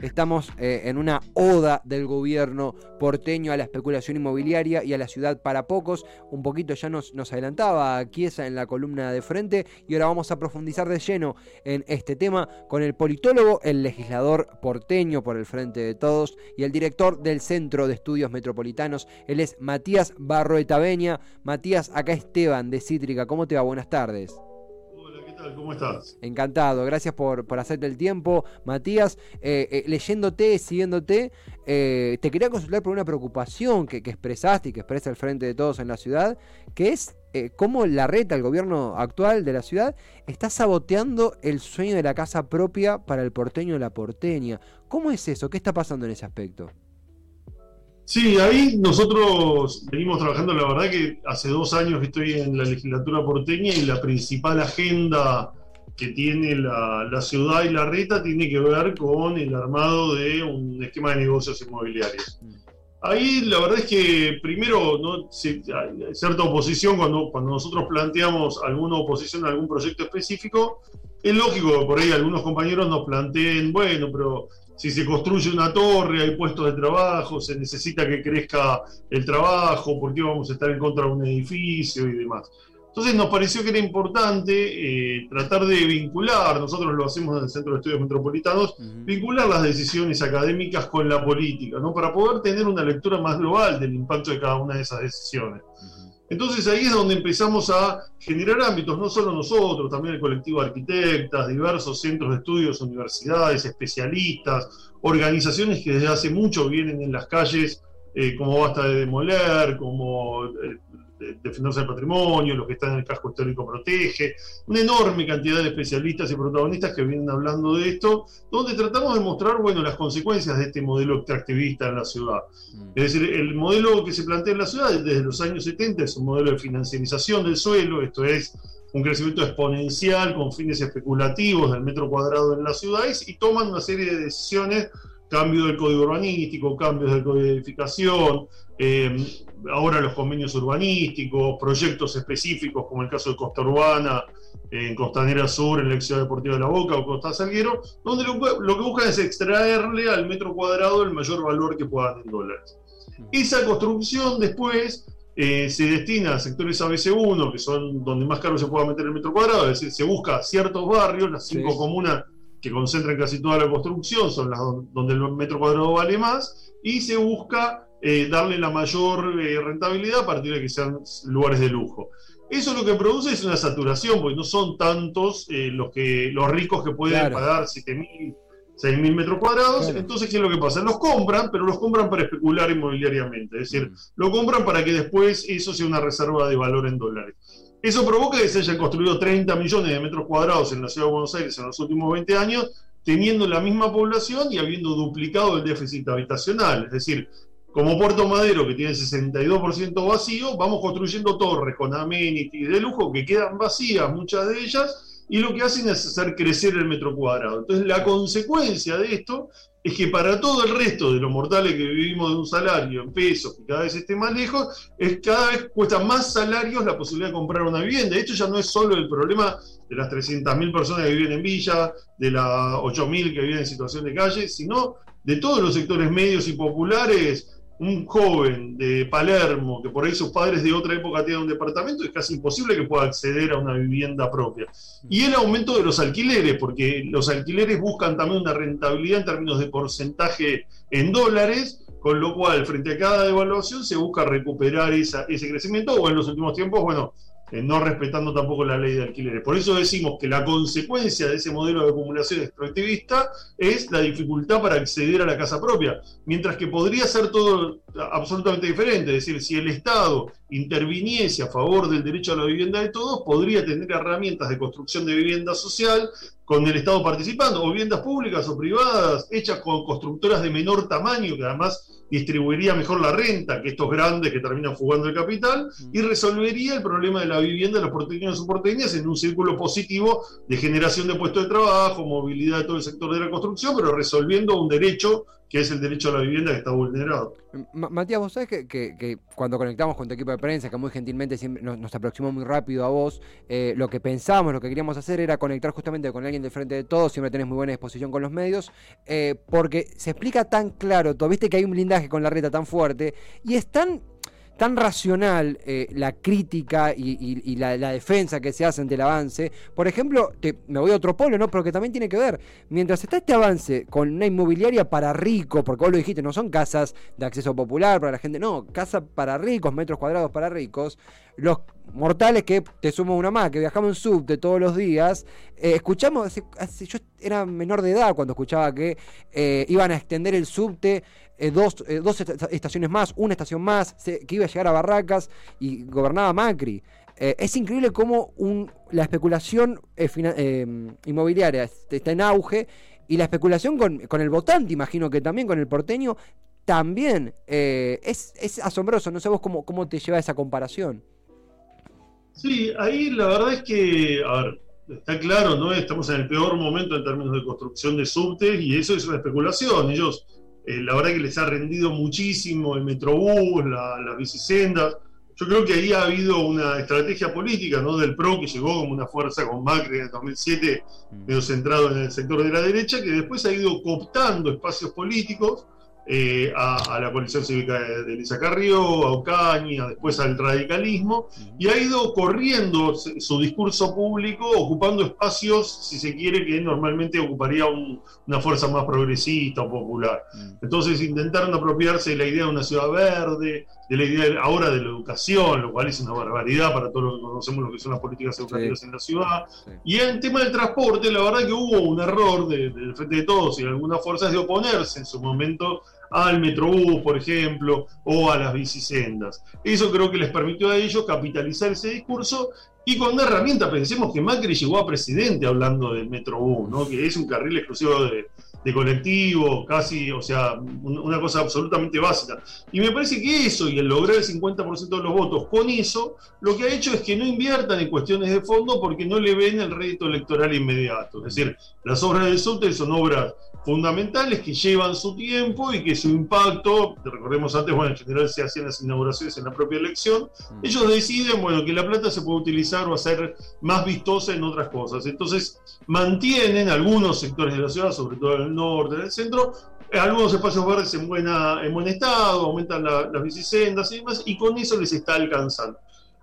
Estamos eh, en una oda del gobierno porteño a la especulación inmobiliaria y a la ciudad para pocos. Un poquito ya nos, adelantaba Chiesa en la columna de frente y ahora vamos a profundizar de lleno en este tema con el politólogo, el legislador porteño por el frente de todos y el director del Centro de Estudios Metropolitanos. Él es Matías Barroeta Beña. Matías, acá Esteban de Cítrica. ¿Cómo te va? Buenas tardes. ¿Cómo estás? Encantado, gracias por, hacerte el tiempo, Matías. Eh, eh, leyéndote, siguiéndote, eh, te quería consultar por una preocupación que, expresaste y que expresa el frente de todos en la ciudad, que es cómo la reta, el gobierno actual de la ciudad, está saboteando el sueño de la casa propia para el porteño y la porteña. ¿Cómo es eso? ¿Qué está pasando en ese aspecto? Sí, ahí nosotros venimos trabajando, la verdad que hace dos años estoy en la legislatura porteña y la principal agenda que tiene la, ciudad y la reta tiene que ver con el armado de un esquema de negocios inmobiliarios. Ahí la verdad es que primero ¿no? hay cierta oposición cuando, cuando nosotros planteamos alguna oposición a algún proyecto específico. Es lógico que por ahí algunos compañeros nos planteen, bueno, pero si se construye una torre, hay puestos de trabajo, se necesita que crezca el trabajo, ¿por qué vamos a estar en contra de un edificio y demás? Entonces nos pareció que era importante eh, tratar de vincular, nosotros lo hacemos en el Centro de Estudios Metropolitanos, vincular las decisiones académicas con la política, ¿no? para poder tener una lectura más global del impacto de cada una de esas decisiones. Entonces ahí es donde empezamos a generar ámbitos, no solo nosotros, también el colectivo de arquitectas, diversos centros de estudios, universidades, especialistas, organizaciones que desde hace mucho vienen en las calles, eh, como Basta de Demoler, como eh, defenderse del patrimonio, los que están en el casco histórico protege, una enorme cantidad de especialistas y protagonistas que vienen hablando de esto, donde tratamos de mostrar bueno, las consecuencias de este modelo extractivista en la ciudad. Mm. Es decir, el modelo que se plantea en la ciudad desde los años 70 es un modelo de financiarización del suelo, esto es un crecimiento exponencial con fines especulativos del metro cuadrado en las ciudades y toman una serie de decisiones cambio del código urbanístico, cambios de codificación, eh, ahora los convenios urbanísticos, proyectos específicos como el caso de Costa Urbana, en Costanera Sur, en la Ciudad Deportiva de la Boca o Costa Salguero, donde lo, que buscan es extraerle al metro cuadrado el mayor valor que puedan en dólares. Esa construcción después eh, se destina a sectores ABC1, que son donde más caro se pueda meter el metro cuadrado, es decir, se busca ciertos barrios, las cinco comunas que concentran casi toda la construcción, son las donde el metro cuadrado vale más, y se busca eh, darle la mayor eh, rentabilidad a partir de que sean lugares de lujo. Eso lo que produce es una saturación, porque no son tantos eh, los, que, los ricos que pueden pagar 7.000, 6.000 metros cuadrados. Entonces, ¿qué es lo que pasa? Los compran, pero los compran para especular inmobiliariamente. Es decir, mm. lo compran para que después eso sea una reserva de valor en dólares. Eso provoca que se hayan construido 30 millones de metros cuadrados en la ciudad de Buenos Aires en los últimos 20 años, teniendo la misma población y habiendo duplicado el déficit habitacional. Es decir, como Puerto Madero, que tiene 62% vacío, vamos construyendo torres con amenities de lujo que quedan vacías, muchas de ellas, y lo que hacen es hacer crecer el metro cuadrado. Entonces, la consecuencia de esto es que para todo el resto de los mortales que vivimos de un salario en pesos, que cada vez esté más lejos, es cada vez cuesta más salarios la posibilidad de comprar una vivienda. Esto ya no es solo el problema de las 300.000 personas que viven en villa, de las 8.000 que viven en situación de calle, sino de todos los sectores medios y populares un joven de Palermo, que por ahí sus padres de otra época tienen un departamento, es casi imposible que pueda acceder a una vivienda propia. Y el aumento de los alquileres, porque los alquileres buscan también una rentabilidad en términos de porcentaje en dólares, con lo cual, frente a cada devaluación, se busca recuperar ese crecimiento, o en los últimos tiempos, bueno, no respetando tampoco la ley de alquileres. Por eso decimos que la consecuencia de ese modelo de acumulación extractivista es la dificultad para acceder a la casa propia, mientras que podría ser todo absolutamente diferente, es decir, si el Estado interviniese a favor del derecho a la vivienda de todos, podría tener herramientas de construcción de vivienda social con el Estado participando, o viviendas públicas o privadas, hechas con constructoras de menor tamaño, que además distribuiría mejor la renta que estos grandes que terminan fugando el capital y resolvería el problema de la vivienda de los porteños y porteñas en un círculo positivo de generación de puestos de trabajo, movilidad de todo el sector de la construcción, pero resolviendo un derecho que es el derecho a la vivienda que está vulnerado. Matías, vos sabés que, cuando conectamos con tu equipo de prensa, que muy gentilmente siempre nos, aproximó muy rápido a vos, eh, lo que pensamos, lo que queríamos hacer era conectar justamente con alguien del frente de todos, siempre tenés muy buena disposición con los medios, eh, porque se explica tan claro, todo, viste que hay un blindaje con la reta tan fuerte, y es tan tan racional eh, la crítica y, la, defensa que se hace ante el avance. Por ejemplo, me voy a otro polo, ¿no? Pero que también tiene que ver. Mientras está este avance con una inmobiliaria para ricos, porque vos lo dijiste, no son casas de acceso popular para la gente, no, casa para ricos, metros cuadrados para ricos. Los mortales que te sumo una más, que viajamos en subte todos los días, eh, escuchamos, yo era menor de edad cuando escuchaba que eh, iban a extender el subte eh, dos, dos estaciones más, una estación más, que iba a llegar a Barracas y gobernaba Macri. es increíble cómo un, la especulación inmobiliaria está en auge y la especulación con, con, el votante, imagino que también con el porteño, también es, es asombroso. No sé vos cómo, cómo te lleva esa comparación. Sí, ahí la verdad es que, a ver, está claro, ¿no? Estamos en el peor momento en términos de construcción de subtes y eso es una especulación. Ellos, eh, la verdad que les ha rendido muchísimo el Metrobús, las bicisendas. Yo creo que ahí ha habido una estrategia política, ¿no? Del PRO que llegó como una fuerza con Macri en el 2007, mm. medio centrado en el sector de la derecha, que después ha ido cooptando espacios políticos eh, a, la coalición cívica de, Elisa Carrió, a Ocaña, después al radicalismo, y ha ido corriendo su discurso público, ocupando espacios, si se quiere, que normalmente ocuparía una fuerza más progresista o popular. Entonces intentaron apropiarse de la idea de una ciudad verde, de la idea ahora de la educación, lo cual es una barbaridad para todos los que conocemos lo que son las políticas educativas en la ciudad. Y en el tema del transporte, la verdad que hubo un error del Frente de Todos y de algunas fuerzas de oponerse en su momento al Metrobús, por ejemplo, o a las bicisendas. Eso creo que les permitió a ellos capitalizar ese discurso y con una herramienta, pensemos que Macri llegó a presidente hablando del Metrobús, ¿no? que es un carril exclusivo de, de colectivo, casi, o sea, una cosa absolutamente básica. Y me parece que eso y el lograr el 50% de los votos con eso, lo que ha hecho es que no inviertan en cuestiones de fondo porque no le ven el rédito electoral inmediato. Es decir, las obras del SUTE son obras fundamentales que llevan su tiempo y que su impacto, recordemos antes, bueno, en general se hacían las inauguraciones en la propia elección, mm. ellos deciden, bueno, que la plata se puede utilizar o hacer más vistosa en otras cosas. Entonces, mantienen algunos sectores de la ciudad, sobre todo en el norte, en el centro, algunos espacios verdes en, buena, en buen estado, aumentan las bicisendas y demás, y con eso les está alcanzando.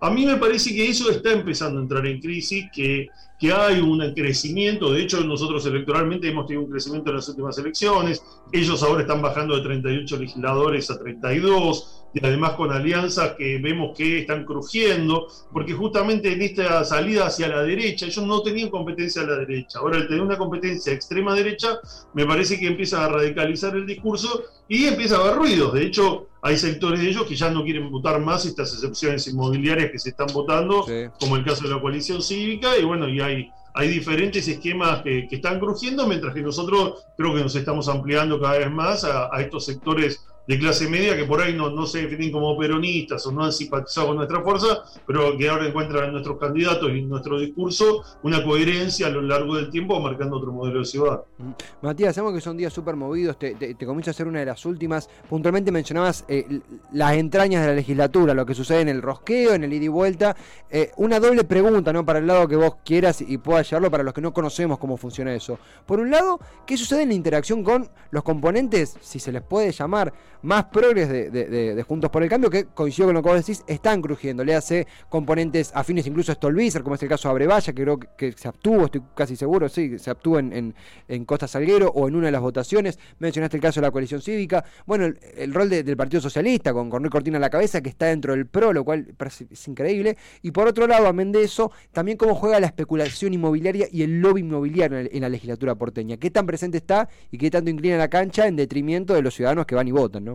A mí me parece que eso está empezando a entrar en crisis, que, que hay un crecimiento, de hecho nosotros electoralmente hemos tenido un crecimiento en las últimas elecciones, ellos ahora están bajando de 38 legisladores a 32, y además con alianzas que vemos que están crujiendo, porque justamente en esta salida hacia la derecha, ellos no tenían competencia a la derecha, ahora el tener una competencia extrema derecha, me parece que empieza a radicalizar el discurso y empieza a haber ruidos, de hecho hay sectores de ellos que ya no quieren votar más estas excepciones inmobiliarias que se están votando, como el caso de la coalición cívica, y bueno, y hay hay diferentes esquemas que, están crujiendo, mientras que nosotros creo que nos estamos ampliando cada vez más a, a estos sectores de clase media que por ahí no, no se definen como peronistas o no han simpatizado con nuestra fuerza, pero que ahora encuentran en nuestros candidatos y en nuestro discurso una coherencia a lo largo del tiempo marcando otro modelo de ciudad. Mm. Matías, sabemos que son días súper movidos, te, te, comienzo a hacer una de las últimas. Puntualmente mencionabas eh, las entrañas de la legislatura, lo que sucede en el rosqueo, en el ida y vuelta. Eh, una doble pregunta, ¿no? Para el lado que vos quieras y puedas llevarlo para los que no conocemos cómo funciona eso. Por un lado, ¿qué sucede en la interacción con los componentes, si se les puede llamar, más progres de, Juntos por el Cambio, que coincido con lo que vos decís, están crujiendo. Le hace componentes afines incluso a Stolbizer, como es el caso de Abrevaya, que creo que, se abstuvo, estoy casi seguro, sí, se abstuvo en, en, Costa Salguero o en una de las votaciones. Mencionaste el caso de la coalición cívica. Bueno, el, rol del Partido Socialista, con, con Cortina a la cabeza, que está dentro del PRO, lo cual es increíble. Y por otro lado, amén de eso, también cómo juega la especulación inmobiliaria y el lobby inmobiliario en, la legislatura porteña. ¿Qué tan presente está y qué tanto inclina la cancha en detrimento de los ciudadanos que van y votan, ¿no?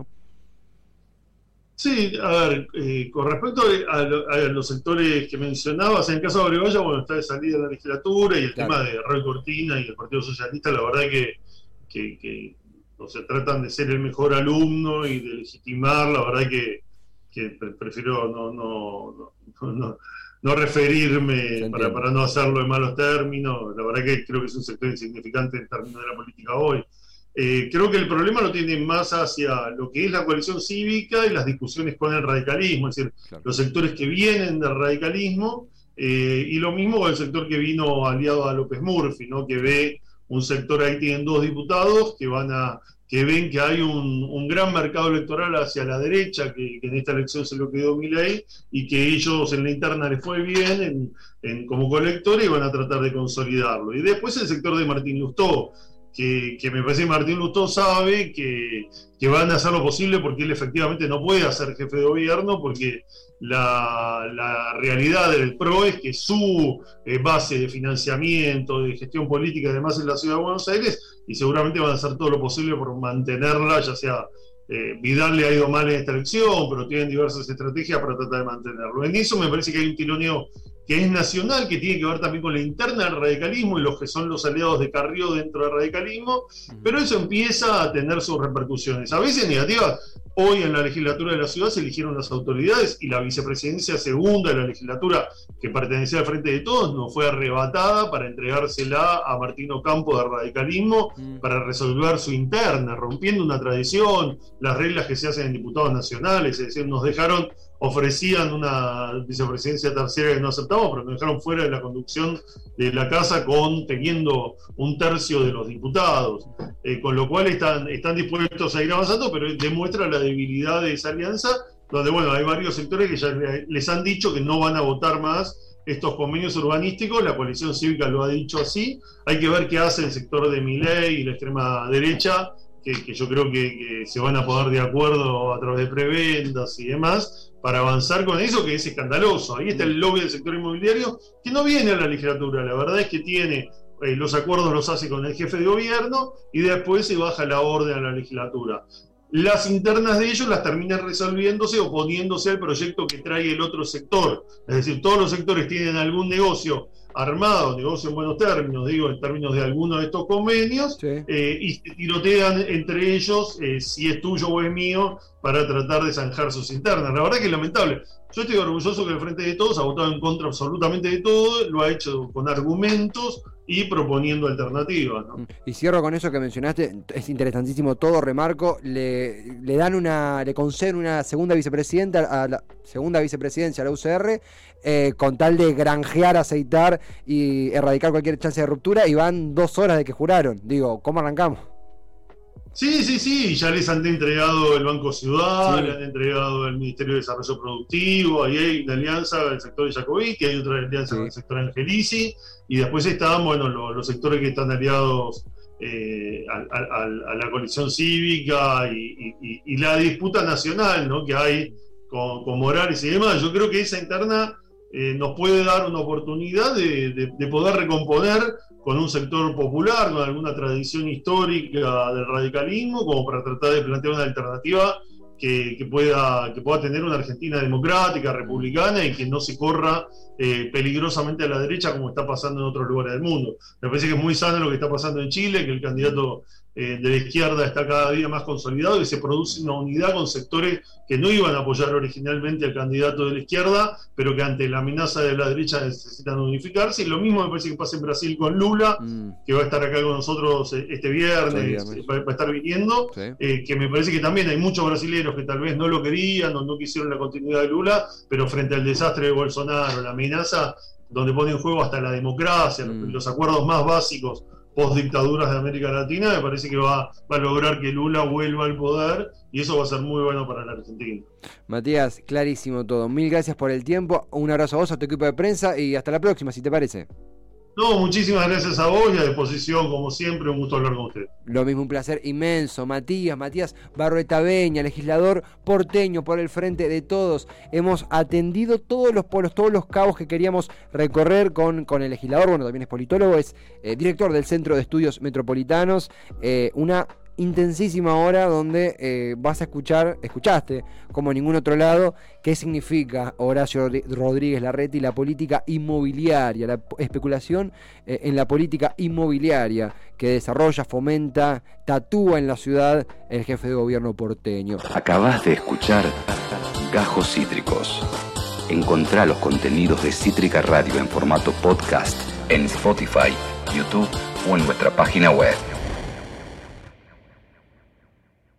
Sí, a ver, eh, con respecto a, los sectores que mencionabas, en el caso de Abrevaya, bueno, está de salida de la legislatura y el tema de Roy Cortina y el Partido Socialista, la verdad que, que, no se tratan de ser el mejor alumno y de legitimar, la verdad que, prefiero no, no, no, no referirme para, para, no hacerlo en malos términos, la verdad que creo que es un sector insignificante en términos de la política hoy. Eh, creo que el problema lo tiene más hacia lo que es la coalición cívica y las discusiones con el radicalismo, es decir, los sectores que vienen del radicalismo eh, y lo mismo con el sector que vino aliado a López Murphy, ¿no? que ve un sector ahí, tienen dos diputados que van a que ven que hay un, gran mercado electoral hacia la derecha, que, en esta elección se lo quedó Milei, y que ellos en la interna les fue bien en, como colectores y van a tratar de consolidarlo. Y después el sector de Martín Lustó, que, me parece que Martín Lustó sabe que, van a hacer lo posible porque él efectivamente no puede ser jefe de gobierno, porque la, realidad del PRO es que su eh, base de financiamiento, de gestión política, además en la ciudad de Buenos Aires, y seguramente van a hacer todo lo posible por mantenerla, ya sea eh, Vidal le ha ido mal en esta elección, pero tienen diversas estrategias para tratar de mantenerlo. En eso me parece que hay un tironeo que es nacional, que tiene que ver también con la interna del radicalismo y los que son los aliados de Carrió dentro del radicalismo, pero eso empieza a tener sus repercusiones, a veces negativas. Hoy en la legislatura de la ciudad se eligieron las autoridades y la vicepresidencia segunda de la legislatura, que pertenecía al Frente de Todos, no fue arrebatada para entregársela a Martino Campo del radicalismo para resolver su interna, rompiendo una tradición, las reglas que se hacen en diputados nacionales, es decir, nos dejaron ofrecían una vicepresidencia tercera que no aceptamos, pero nos dejaron fuera de la conducción de la Casa con teniendo un tercio de los diputados, eh, con lo cual están, están dispuestos a ir avanzando, pero demuestra la debilidad de esa alianza, donde bueno, hay varios sectores que ya les han dicho que no van a votar más estos convenios urbanísticos, la coalición cívica lo ha dicho así, hay que ver qué hace el sector de Miley y la extrema derecha, que, yo creo que, se van a poner de acuerdo a través de prebendas y demás, para avanzar con eso que es escandaloso. Ahí está el lobby del sector inmobiliario, que no viene a la legislatura, la verdad es que tiene eh, los acuerdos los hace con el jefe de gobierno y después se baja la orden a la legislatura. Las internas de ellos las terminan resolviéndose oponiéndose al proyecto que trae el otro sector. Es decir, todos los sectores tienen algún negocio armado, negocio en buenos términos, digo, en términos de alguno de estos convenios, eh, y se tirotean entre ellos eh, si es tuyo o es mío para tratar de zanjar sus internas. La verdad que es lamentable. Yo estoy orgulloso que el Frente de Todos ha votado en contra absolutamente de todo, lo ha hecho con argumentos, y proponiendo alternativas. Y cierro con eso que mencionaste, es interesantísimo todo, remarco, le, le dan una, le conceden una segunda vicepresidenta a la segunda vicepresidencia a la UCR, eh, con tal de granjear, aceitar y erradicar cualquier chance de ruptura, y van dos horas de que juraron. Digo, ¿cómo arrancamos? Sí, sí, sí, ya les han entregado el Banco Ciudad, le han entregado el Ministerio de Desarrollo Productivo, ahí hay una alianza del sector de Jacobí, que hay otra alianza con el sector Angelici, y después están, bueno, los, sectores que están aliados eh, a, la coalición cívica y, la disputa nacional, ¿no? Que hay con, Morales y demás. Yo creo que esa interna eh, nos puede dar una oportunidad de poder recomponer con un sector popular, con alguna tradición histórica del radicalismo, como para tratar de plantear una alternativa que, pueda, que pueda tener una Argentina democrática, republicana y que no se corra eh, peligrosamente a la derecha como está pasando en otros lugares del mundo. Me parece que es muy sano lo que está pasando en Chile, que el candidato eh, de la izquierda está cada día más consolidado y se produce una unidad con sectores que no iban a apoyar originalmente al candidato de la izquierda, pero que ante la amenaza de la derecha necesitan unificarse. Y lo mismo me parece que pasa en Brasil con Lula, mm. que va a estar acá con nosotros eh, este viernes, va, a estar viniendo, eh, que me parece que también hay muchos brasileños que tal vez no lo querían o no quisieron la continuidad de Lula, pero frente al desastre de Bolsonaro, la amenaza donde pone en juego hasta la democracia, mm. los acuerdos más básicos post dictaduras de América Latina, me parece que va, a lograr que Lula vuelva al poder y eso va a ser muy bueno para la Argentina. Matías, clarísimo todo. Mil gracias por el tiempo. Un abrazo a vos, a tu equipo de prensa y hasta la próxima, si te parece. No, muchísimas gracias a vos y a disposición, como siempre, un gusto hablar con usted. Lo mismo, un placer inmenso. Matías, Matías Barrueta Beña, legislador porteño por el frente de todos. Hemos atendido todos los polos, todos los cabos que queríamos recorrer con, con el legislador. Bueno, también es politólogo, es eh, director del Centro de Estudios Metropolitanos. Eh, una intensísima hora donde eh, vas a escuchar, escuchaste como ningún otro lado, qué significa Horacio Rodríguez Larreta y la política inmobiliaria, la especulación eh, en la política inmobiliaria que desarrolla, fomenta, tatúa en la ciudad el jefe de gobierno porteño. Acabas de escuchar Gajos Cítricos. Encontrá los contenidos de Cítrica Radio en formato podcast en Spotify, YouTube o en nuestra página web.